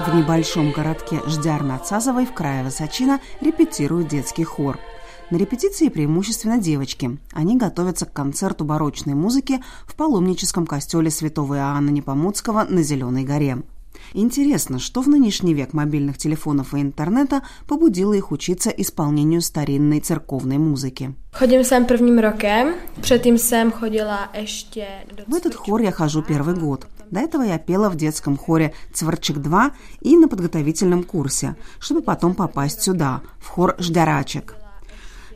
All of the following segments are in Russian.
В небольшом городке Ждяр-Нацазовой в крае Высочина репетирует детский хор. На репетиции преимущественно девочки. Они готовятся к концерту барочной музыки в паломническом костеле святого Иоанна Непомуцкого на Зеленой горе. Интересно, что в нынешний век мобильных телефонов и интернета побудило их учиться исполнению старинной церковной музыки. Chodím sem prvním rokem, předtím jsem chodila ještě do В этот хор я хожу первый год. До этого я пела в детском хоре «Цварчик-2» и на подготовительном курсе, чтобы потом попасть сюда, в хор «Ждярачек».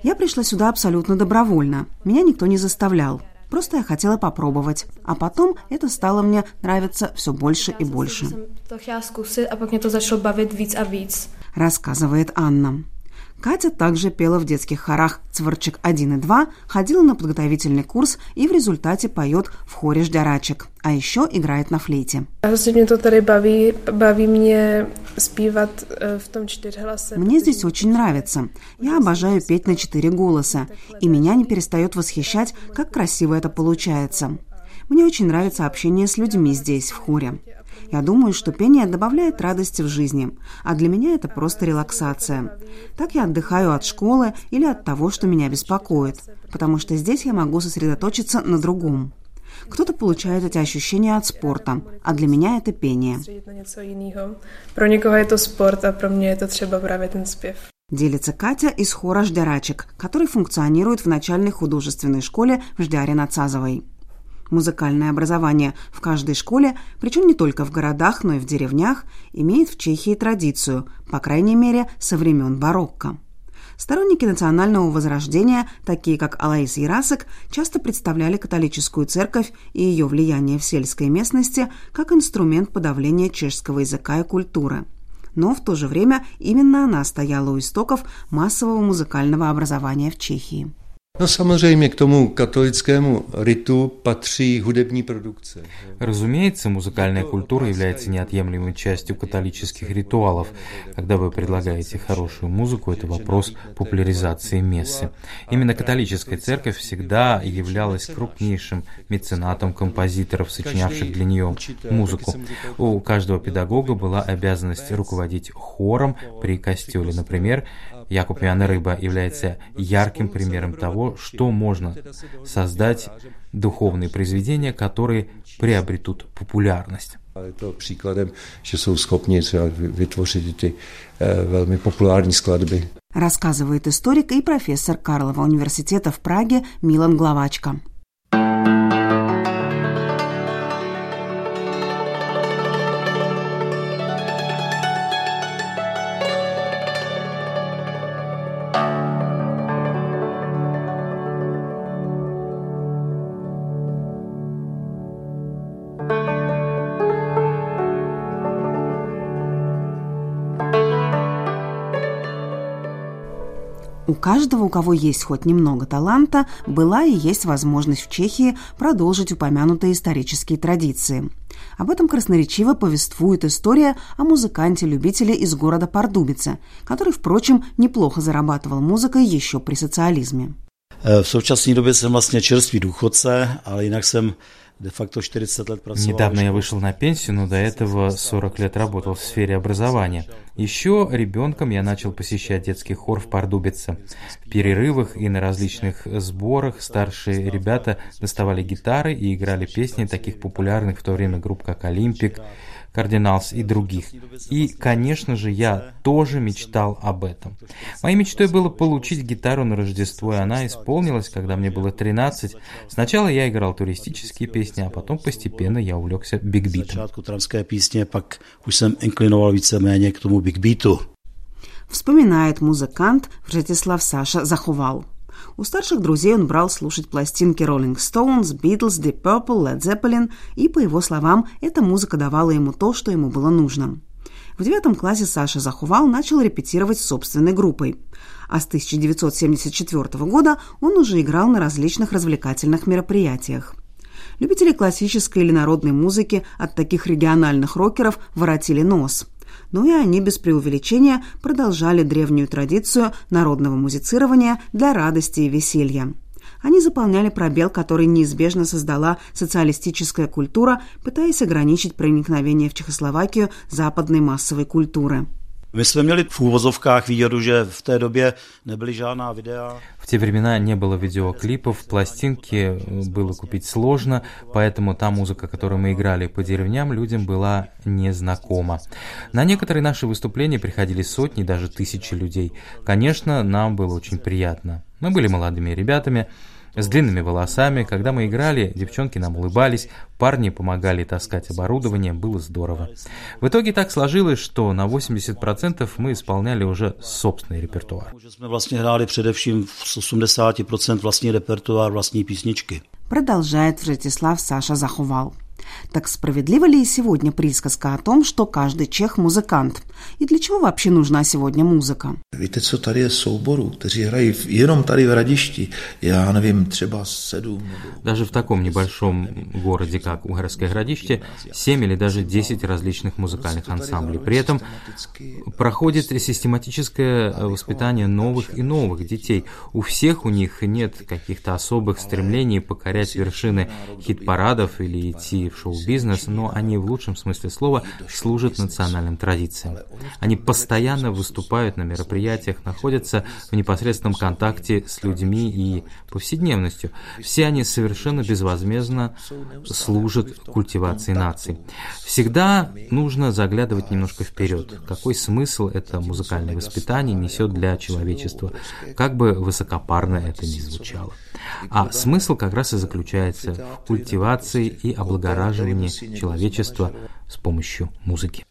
Я пришла сюда абсолютно добровольно. Меня никто не заставлял. Просто я хотела попробовать. А потом это стало мне нравиться все больше и больше, víc a víc. рассказывает Анна. Катя также пела в детских хорах «Цварчик 1 и 2», ходила на подготовительный курс и в результате поет в хоре «Ждярачек», а еще играет на флейте. Eh. Мне здесь очень нравится. Я обожаю петь на четыре голоса, и меня не перестает восхищать, как красиво это получается. Мне очень нравится общение с людьми здесь, в хоре. Я думаю, что пение добавляет радости в жизни, а для меня это просто релаксация. Так я отдыхаю от школы или от того, что меня беспокоит, потому что здесь я могу сосредоточиться на другом. Кто-то получает эти ощущения от спорта, а для меня это пение. je to sport a pro mě je to třeba právě. Делится Катя из хора «Ждярачек», который функционирует в начальной художественной школе в Ждяре Нацазовой. Музыкальное образование в каждой школе, причем не только в городах, но и в деревнях, имеет в Чехии традицию, по крайней мере, со времен барокко. Сторонники национального возрождения, такие как Алаис Ярасек, часто представляли католическую церковь и ее влияние в сельской местности как инструмент подавления чешского языка и культуры. Но в то же время именно она стояла у истоков массового музыкального образования в Чехии. No samozřejmě k tomu katolickému ritu patří hudební produkce. Разумеется, музыкальная культура является неотъемлемой частью католических ритуалов. Когда вы предлагаете хорошую музыку, это вопрос популяризации мессы. Именно католическая церковь всегда являлась крупнейшим меценатом композиторов, сочинявших для нее музыку. У каждого педагога была обязанность руководить хором при костеле. Например, Якуб Яна Рыба является ярким примером того, что можно создать духовные произведения, которые приобретут популярность. Je to příkladem, že jsou schopni třeba vytvořit ty eh, velmi populární skladby. Рассказывает историк и профессор Карлова университета в Праге Милан Главачка. У каждого, у кого есть хоть немного таланта, была и есть возможность в Чехии продолжить упомянутые исторические традиции. Об этом красноречиво повествует история о музыканте-любителе из города Пардубице, который, впрочем, неплохо зарабатывал музыкой еще при социализме. V současné době jsem vlastně čerstvý důchodce, ale jinak jsem de facto 40 let pracoval. Недавно я вышел на пенсию, но до этого 40 лет работал в сфере образования. Еще ребенком я начал посещать детский хор в Пардубице. В перерывах и на различных сборах старшие ребята доставали гитары и играли песни таких популярных в то время групп, как «Олимпик», «Кардиналс» и других. И, конечно же, я тоже мечтал об этом. Моей мечтой было получить гитару на Рождество, и она исполнилась, когда мне было 13. Сначала я играл туристические песни, а потом постепенно я увлекся бигбитом. písně, pak už jsem inklinoval víceméně tomu big beatu. Вспоминает музыкант Вжетислав Саша Заховал. У старших друзей он брал слушать пластинки Rolling Stones, Beatles, Deep Purple, Led Zeppelin, и, по его словам, эта музыка давала ему то, что ему было нужно. В девятом классе Саша Захувал начал репетировать с собственной группой. А с 1974 года он уже играл на различных развлекательных мероприятиях. Любители классической или народной музыки от таких региональных рокеров воротили нос. Но и они без преувеличения продолжали древнюю традицию народного музицирования для радости и веселья. Они заполняли пробел, который неизбежно создала социалистическая культура, пытаясь ограничить проникновение в Чехословакию западной массовой культуры. My jsme měli v úvozovkách výhodu, že v té době nebyly žádná videa. В те времена не было видеоклипов, пластинки было купить сложно, поэтому та музыка, которую мы играли по деревням, людям была незнакома. На некоторые наши выступления приходили сотни, даже тысячи людей. Конечно, нам было очень приятно. Мы были молодыми ребятами, с длинными волосами. Когда мы играли, девчонки нам улыбались, парни помогали таскать оборудование, было здорово. В итоге так сложилось, что на 80% мы исполняли уже собственный репертуар. Мы vlastně hráli především v 80% vlastní repertoár, vlastní písničky. Продолжает Вжетислав Саша Заховал. Так справедлива ли и сегодня присказка о том, что каждый чех – музыкант? И для чего вообще нужна сегодня музыка? Víte, co tady je souborů, kteří hrají jenom tady v Radišti, já nevím, třeba sedm. Даже в таком небольшом городе, как Угорское Городище, семь или даже десять различных музыкальных ансамблей. При этом проходит систематическое воспитание новых и новых детей. У всех у них нет каких-то особых стремлений покорять вершины хит-парадов или идти в шоу-бизнес, но они в лучшем смысле слова служат национальным традициям. Они постоянно выступают на мероприятиях, находятся в непосредственном контакте с людьми и повседневностью. Все они совершенно безвозмездно служат культивации наций. Всегда нужно заглядывать немножко вперед. Какой смысл это музыкальное воспитание несет для человечества, как бы высокопарно это ни звучало. А смысл как раз и заключается в культивации и облагораживании человечества с помощью музыки.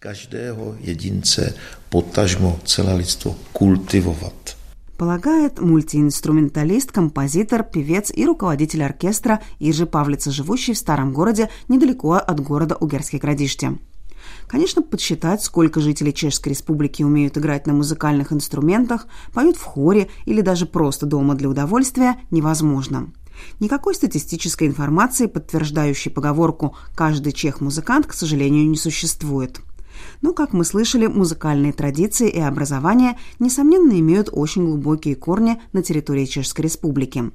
Полагает мультиинструменталист, композитор, певец и руководитель оркестра Иржи Павлица, живущий в старом городе недалеко от города Угерский Градище. Конечно, подсчитать, сколько жителей Чешской Республики умеют играть на музыкальных инструментах, поют в хоре или даже просто дома для удовольствия, невозможно. Никакой статистической информации, подтверждающей поговорку «каждый чех-музыкант», к сожалению, не существует. Но, как мы слышали, музыкальные традиции и образование, несомненно, имеют очень глубокие корни на территории Чешской Республики.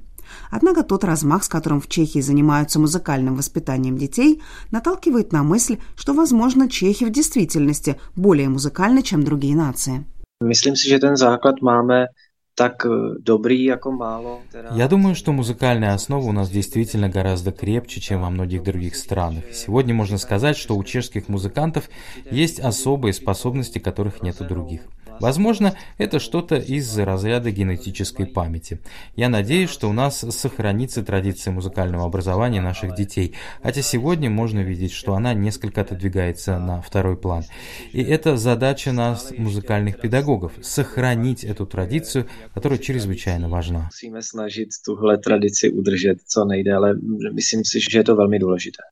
Однако тот размах, с которым в Чехии занимаются музыкальным воспитанием детей, наталкивает на мысль, что, возможно, чехи в действительности более музыкальны, чем другие нации. Myslím si, že ten základ máme так добрый, jako málo. Я думаю, что музыкальная основа у нас действительно гораздо крепче, чем во многих других странах. Сегодня можно сказать, что у чешских музыкантов есть особые способности, которых нет у других. Возможно, это что-то из разряда генетической памяти. Я надеюсь, что у нас сохранится традиция музыкального образования наших детей, хотя сегодня можно видеть, что она несколько отодвигается на второй план. И это задача нас, музыкальных педагогов, сохранить эту традицию, которая чрезвычайно важна.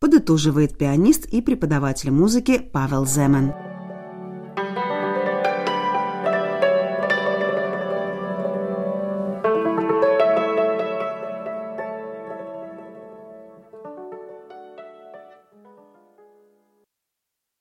Подытоживает пианист и преподаватель музыки Павел Земен.